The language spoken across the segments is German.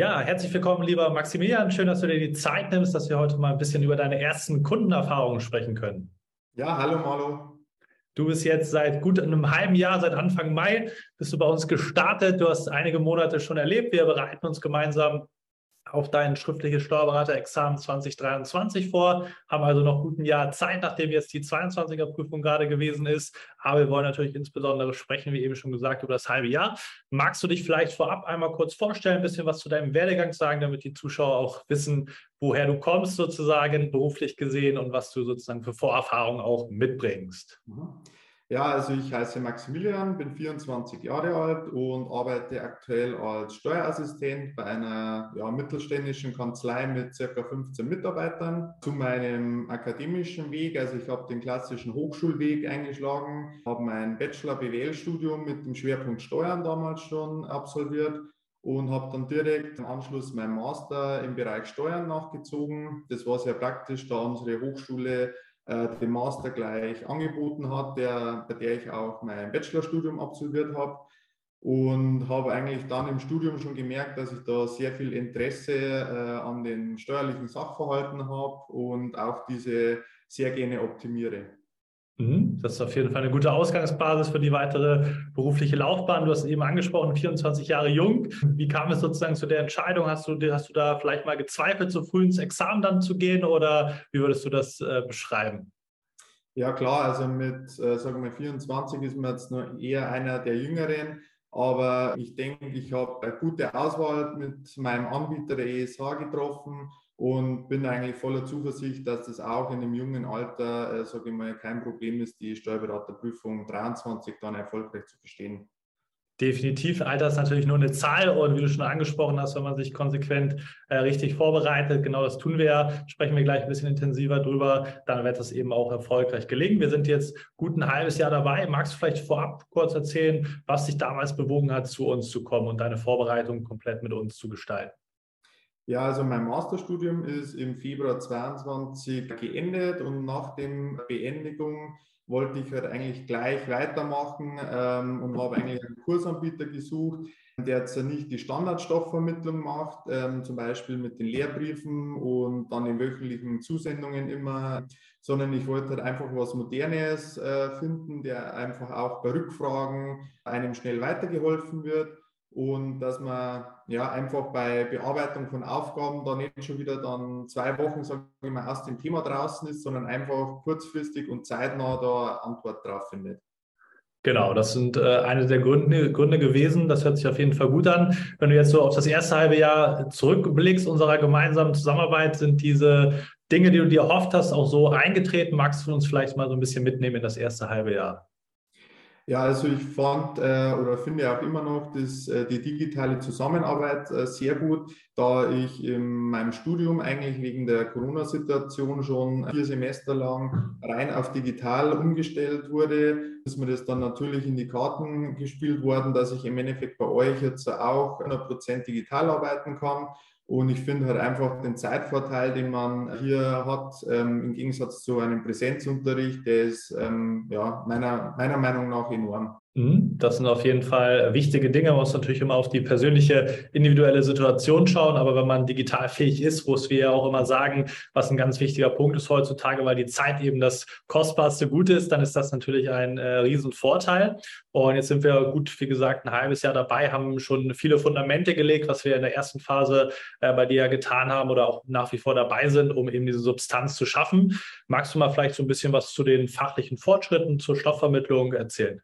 Ja, herzlich willkommen, lieber Maximilian. Schön, dass du dir die Zeit nimmst, dass wir heute mal ein bisschen über deine ersten Kundenerfahrungen sprechen können. Ja, hallo Marlo. Du bist jetzt seit gut einem halben Jahr, seit Anfang Mai, bist du bei uns gestartet. Du hast einige Monate schon erlebt. Wir bereiten uns gemeinsam auf dein schriftliches Steuerberater-Examen 2023 vor, haben also noch gut ein Jahr Zeit, nachdem jetzt die 22er-Prüfung gerade gewesen ist. Aber wir wollen natürlich insbesondere sprechen, wie eben schon gesagt, über das halbe Jahr. Magst du dich vielleicht vorab einmal kurz vorstellen, ein bisschen was zu deinem Werdegang sagen, damit die Zuschauer auch wissen, woher du kommst sozusagen, beruflich gesehen und was du sozusagen für Vorerfahrungen auch mitbringst? Mhm. Ja, also ich heiße Maximilian, bin 24 Jahre alt und arbeite aktuell als Steuerassistent bei einer ja, mittelständischen Kanzlei mit circa 15 Mitarbeitern. Zu meinem akademischen Weg, also ich habe den klassischen Hochschulweg eingeschlagen, habe mein Bachelor-BWL-Studium mit dem Schwerpunkt Steuern damals schon absolviert und habe dann direkt im Anschluss meinen Master im Bereich Steuern nachgezogen. Das war sehr praktisch, da unsere Hochschule äh, den Master gleich angeboten hat, der, bei der ich auch mein Bachelorstudium absolviert habe. Und habe eigentlich dann im Studium schon gemerkt, dass ich da sehr viel Interesse äh, an den steuerlichen Sachverhalten habe und auch diese sehr gerne optimiere. Mhm. Das ist auf jeden Fall eine gute Ausgangsbasis für die weitere berufliche Laufbahn. Du hast eben angesprochen, 24 Jahre jung. Wie kam es sozusagen zu der Entscheidung? Hast du, hast du da vielleicht mal gezweifelt, so früh ins Examen dann zu gehen oder wie würdest du das äh, beschreiben? Ja klar, also mit, äh, sagen wir 24 ist man jetzt nur eher einer der Jüngeren. Aber ich denke, ich habe eine gute Auswahl mit meinem Anbieter der ESH getroffen und bin eigentlich voller Zuversicht, dass das auch in einem jungen Alter, äh, sage ich mal, kein Problem ist, die Steuerberaterprüfung 23 dann erfolgreich zu bestehen. Definitiv, Alter ist natürlich nur eine Zahl und wie du schon angesprochen hast, wenn man sich konsequent äh, richtig vorbereitet, genau das tun wir ja, sprechen wir gleich ein bisschen intensiver drüber, dann wird das eben auch erfolgreich gelingen. Wir sind jetzt gut ein halbes Jahr dabei. Magst du vielleicht vorab kurz erzählen, was dich damals bewogen hat, zu uns zu kommen und deine Vorbereitung komplett mit uns zu gestalten? Ja, also mein Masterstudium ist im Februar 22 geendet und nach dem Beendigung wollte ich halt eigentlich gleich weitermachen ähm, und habe eigentlich einen Kursanbieter gesucht, der jetzt nicht die Standardstoffvermittlung macht, ähm, zum Beispiel mit den Lehrbriefen und dann den wöchentlichen Zusendungen immer, sondern ich wollte halt einfach was Modernes äh, finden, der einfach auch bei Rückfragen einem schnell weitergeholfen wird und dass man ja einfach bei Bearbeitung von Aufgaben da nicht schon wieder dann zwei Wochen, sagen wir mal, aus dem Thema draußen ist, sondern einfach kurzfristig und zeitnah da Antwort drauf findet. Genau, das sind äh, eine der Gründe, Gründe gewesen. Das hört sich auf jeden Fall gut an. Wenn du jetzt so auf das erste halbe Jahr zurückblickst unserer gemeinsamen Zusammenarbeit, sind diese Dinge, die du dir erhofft hast, auch so eingetreten. Magst du uns vielleicht mal so ein bisschen mitnehmen in das erste halbe Jahr? Ja, also ich fand äh, oder finde auch immer noch dass, äh, die digitale Zusammenarbeit äh, sehr gut, da ich in meinem Studium eigentlich wegen der Corona-Situation schon vier Semester lang rein auf digital umgestellt wurde, ist mir das dann natürlich in die Karten gespielt worden, dass ich im Endeffekt bei euch jetzt auch 100% digital arbeiten kann. Und ich finde halt einfach den Zeitvorteil, den man hier hat, ähm, im Gegensatz zu einem Präsenzunterricht, der ist ähm, ja, meiner, meiner Meinung nach enorm. Mhm. Das sind auf jeden Fall wichtige Dinge. Man muss natürlich immer auf die persönliche, individuelle Situation schauen. Aber wenn man digital fähig ist, wo es wir ja auch immer sagen, was ein ganz wichtiger Punkt ist heutzutage, weil die Zeit eben das kostbarste Gut ist, dann ist das natürlich ein äh, Riesenvorteil. Und jetzt sind wir gut, wie gesagt, ein halbes Jahr dabei, haben schon viele Fundamente gelegt, was wir in der ersten Phase äh, bei dir getan haben oder auch nach wie vor dabei sind, um eben diese Substanz zu schaffen. Magst du mal vielleicht so ein bisschen was zu den fachlichen Fortschritten zur Stoffvermittlung erzählen?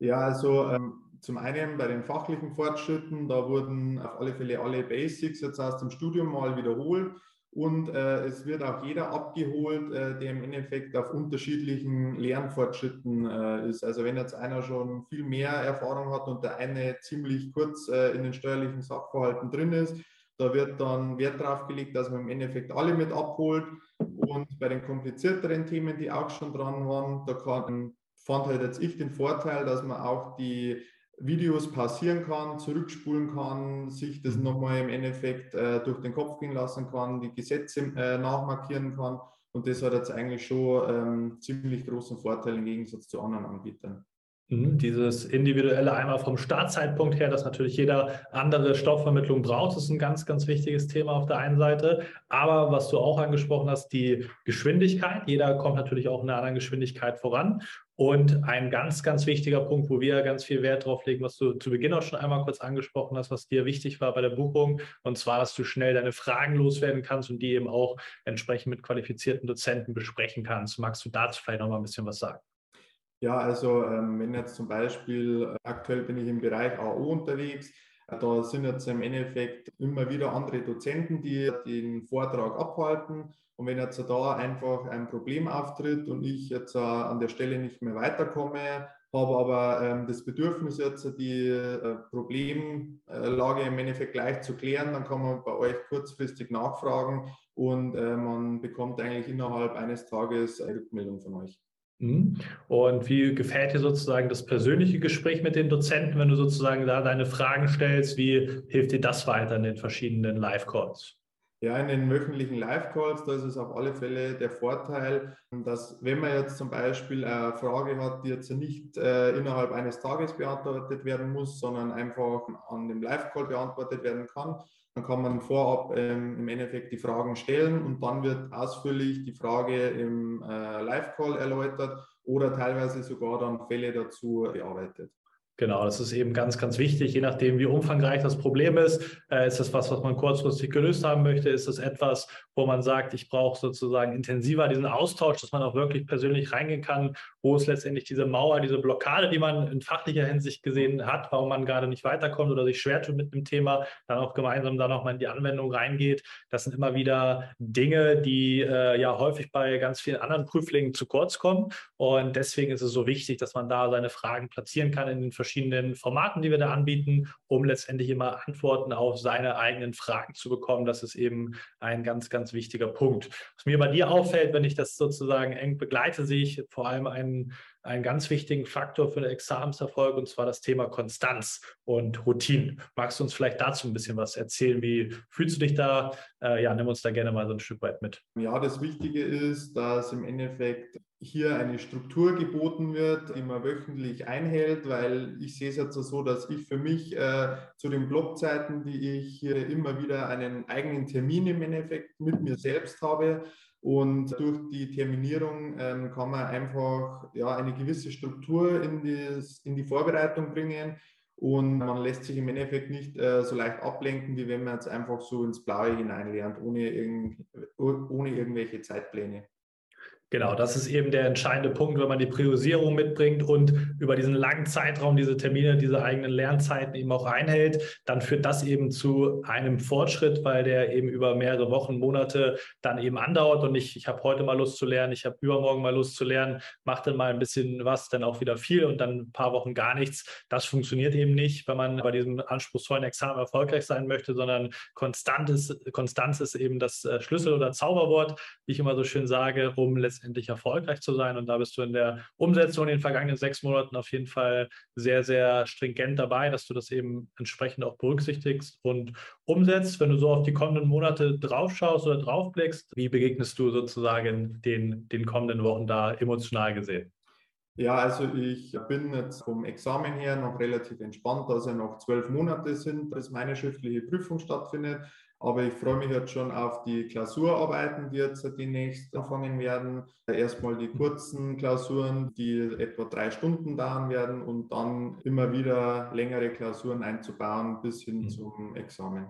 Ja, also ähm, zum einen bei den fachlichen Fortschritten, da wurden auf alle Fälle alle Basics jetzt aus dem Studium mal wiederholt und äh, es wird auch jeder abgeholt, äh, der im Endeffekt auf unterschiedlichen Lernfortschritten äh, ist. Also wenn jetzt einer schon viel mehr Erfahrung hat und der eine ziemlich kurz äh, in den steuerlichen Sachverhalten drin ist, da wird dann Wert darauf gelegt, dass man im Endeffekt alle mit abholt. Und bei den komplizierteren Themen, die auch schon dran waren, da kann fand halt jetzt ich den Vorteil, dass man auch die Videos pausieren kann, zurückspulen kann, sich das mhm. nochmal im Endeffekt äh, durch den Kopf gehen lassen kann, die Gesetze äh, nachmarkieren kann. Und das hat jetzt eigentlich schon ähm, ziemlich großen Vorteil im Gegensatz zu anderen Anbietern. Mhm, dieses individuelle einmal vom Startzeitpunkt her, dass natürlich jeder andere Stoffvermittlung braucht, ist ein ganz, ganz wichtiges Thema auf der einen Seite. Aber was du auch angesprochen hast, die Geschwindigkeit. Jeder kommt natürlich auch in einer anderen Geschwindigkeit voran. Und ein ganz, ganz wichtiger Punkt, wo wir ganz viel Wert drauf legen, was du zu Beginn auch schon einmal kurz angesprochen hast, was dir wichtig war bei der Buchung, und zwar, dass du schnell deine Fragen loswerden kannst und die eben auch entsprechend mit qualifizierten Dozenten besprechen kannst. Magst du dazu vielleicht noch mal ein bisschen was sagen? Ja, also ähm, wenn jetzt zum Beispiel, äh, aktuell bin ich im Bereich AO unterwegs, äh, da sind jetzt im Endeffekt immer wieder andere Dozenten, die den Vortrag abhalten. Und wenn jetzt da einfach ein Problem auftritt und ich jetzt äh, an der Stelle nicht mehr weiterkomme, habe aber ähm, das Bedürfnis jetzt die Problemlage im Endeffekt gleich zu klären, dann kann man bei euch kurzfristig nachfragen und man bekommt eigentlich innerhalb eines Tages eine Rückmeldung von euch. Mhm. Und wie gefällt dir sozusagen das persönliche Gespräch mit den Dozenten, wenn du sozusagen da deine Fragen stellst? Wie hilft dir das weiter in den verschiedenen Live-Calls? Ja, in den wöchentlichen Live-Calls, da ist es auf alle Fälle der Vorteil, dass wenn man jetzt zum Beispiel eine Frage hat, die jetzt nicht äh, innerhalb eines Tages beantwortet werden muss, sondern einfach an dem Live-Call beantwortet werden kann, dann kann man vorab ähm, im Endeffekt die Fragen stellen und dann wird ausführlich die Frage im äh, Live-Call erläutert oder teilweise sogar dann Fälle dazu bearbeitet. Genau, das ist eben ganz, ganz wichtig. Je nachdem, wie umfangreich das Problem ist, äh, ist das was, was man kurzfristig gelöst haben möchte? Ist das etwas, wo man sagt, ich brauche sozusagen intensiver diesen Austausch, dass man auch wirklich persönlich reingehen kann? Wo ist letztendlich diese Mauer, diese Blockade, die man in fachlicher Hinsicht gesehen hat, warum man gerade nicht weiterkommt oder sich schwer tut mit dem Thema, dann auch gemeinsam da nochmal in die Anwendung reingeht? Das sind immer wieder Dinge, die äh, ja häufig bei ganz vielen anderen Prüflingen zu kurz kommen. Und deswegen ist es so wichtig, dass man da seine Fragen platzieren kann in den verschiedenen verschiedenen Formaten, die wir da anbieten, um letztendlich immer Antworten auf seine eigenen Fragen zu bekommen. Das ist eben ein ganz, ganz wichtiger Punkt. Was mir bei dir auffällt, wenn ich das sozusagen eng begleite, sehe ich vor allem einen, einen ganz wichtigen Faktor für den Examenserfolg und zwar das Thema Konstanz und Routine. Magst du uns vielleicht dazu ein bisschen was erzählen? Wie fühlst du dich da? Äh, ja, nimm uns da gerne mal so ein Stück weit mit. Ja, das Wichtige ist, dass im Endeffekt hier eine Struktur geboten wird, die man wöchentlich einhält, weil ich sehe es jetzt so, dass ich für mich äh, zu den Blockzeiten, die ich hier immer wieder einen eigenen Termin im Endeffekt mit mir selbst habe, und durch die Terminierung ähm, kann man einfach ja, eine gewisse Struktur in, das, in die Vorbereitung bringen und man lässt sich im Endeffekt nicht äh, so leicht ablenken, wie wenn man jetzt einfach so ins Blaue hineinlernt, ohne, irgend, ohne irgendwelche Zeitpläne. Genau, das ist eben der entscheidende Punkt, wenn man die Priorisierung mitbringt und über diesen langen Zeitraum diese Termine, diese eigenen Lernzeiten eben auch einhält, dann führt das eben zu einem Fortschritt, weil der eben über mehrere Wochen, Monate dann eben andauert und nicht, ich habe heute mal Lust zu lernen, ich habe übermorgen mal Lust zu lernen, mache dann mal ein bisschen was, dann auch wieder viel und dann ein paar Wochen gar nichts. Das funktioniert eben nicht, wenn man bei diesem anspruchsvollen Examen erfolgreich sein möchte, sondern konstant ist, Konstanz ist eben das äh, Schlüssel- oder Zauberwort, wie ich immer so schön sage, um letztendlich letztendlich erfolgreich zu sein. Und da bist du in der Umsetzung in den vergangenen sechs Monaten auf jeden Fall sehr, sehr stringent dabei, dass du das eben entsprechend auch berücksichtigst und umsetzt. Wenn du so auf die kommenden Monate draufschaust oder draufblickst, wie begegnest du sozusagen den, den kommenden Wochen da emotional gesehen? Ja, also ich bin jetzt vom Examen her noch relativ entspannt, dass ja noch zwölf Monate sind, bis meine schriftliche Prüfung stattfindet. Aber ich freue mich jetzt schon auf die Klausurarbeiten, die jetzt demnächst anfangen werden. Erstmal die kurzen Klausuren, die etwa drei Stunden dauern werden und dann immer wieder längere Klausuren einzubauen bis hin mhm. zum Examen.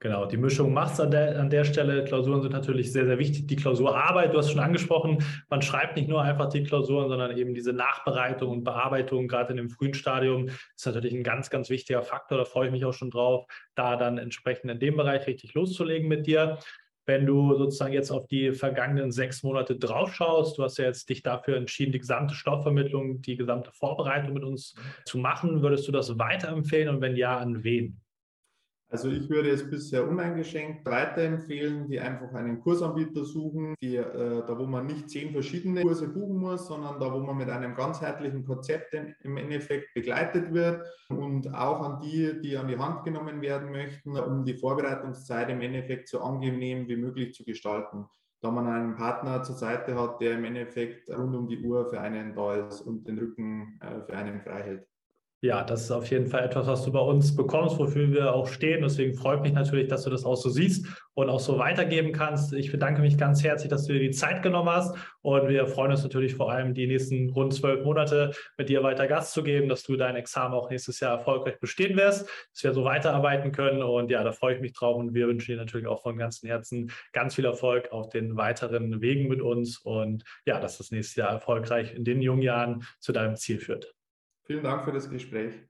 Genau, die Mischung macht an der, an der Stelle. Klausuren sind natürlich sehr, sehr wichtig. Die Klausurarbeit, du hast schon angesprochen, man schreibt nicht nur einfach die Klausuren, sondern eben diese Nachbereitung und Bearbeitung, gerade in dem frühen Stadium, ist natürlich ein ganz, ganz wichtiger Faktor. Da freue ich mich auch schon drauf, da dann entsprechend in dem Bereich richtig loszulegen mit dir. Wenn du sozusagen jetzt auf die vergangenen sechs Monate draufschaust, du hast ja jetzt dich dafür entschieden, die gesamte Stoffvermittlung, die gesamte Vorbereitung mit uns zu machen, würdest du das weiterempfehlen und wenn ja, an wen? Also ich würde es bisher uneingeschränkt weiterempfehlen, die einfach einen Kursanbieter suchen, die, äh, da wo man nicht zehn verschiedene Kurse buchen muss, sondern da wo man mit einem ganzheitlichen Konzept im Endeffekt begleitet wird und auch an die, die an die Hand genommen werden möchten, um die Vorbereitungszeit im Endeffekt so angenehm wie möglich zu gestalten. da man einen Partner zur Seite hat, der im Endeffekt rund um die Uhr für einen da ist und den Rücken äh, für einen frei hält. Ja, das ist auf jeden Fall etwas, was du bei uns bekommst, wofür wir auch stehen. Deswegen freut mich natürlich, dass du das auch so siehst und auch so weitergeben kannst. Ich bedanke mich ganz herzlich, dass du dir die Zeit genommen hast. Und wir freuen uns natürlich vor allem, die nächsten rund zwölf Monate mit dir weiter Gast zu geben, dass du dein Examen auch nächstes Jahr erfolgreich bestehen wirst, dass wir so weiterarbeiten können. Und ja, da freue ich mich drauf. Und wir wünschen dir natürlich auch von ganzem Herzen ganz viel Erfolg auf den weiteren Wegen mit uns. Und ja, dass das nächste Jahr erfolgreich in den jungen Jahren zu deinem Ziel führt. Vielen Dank für das Gespräch.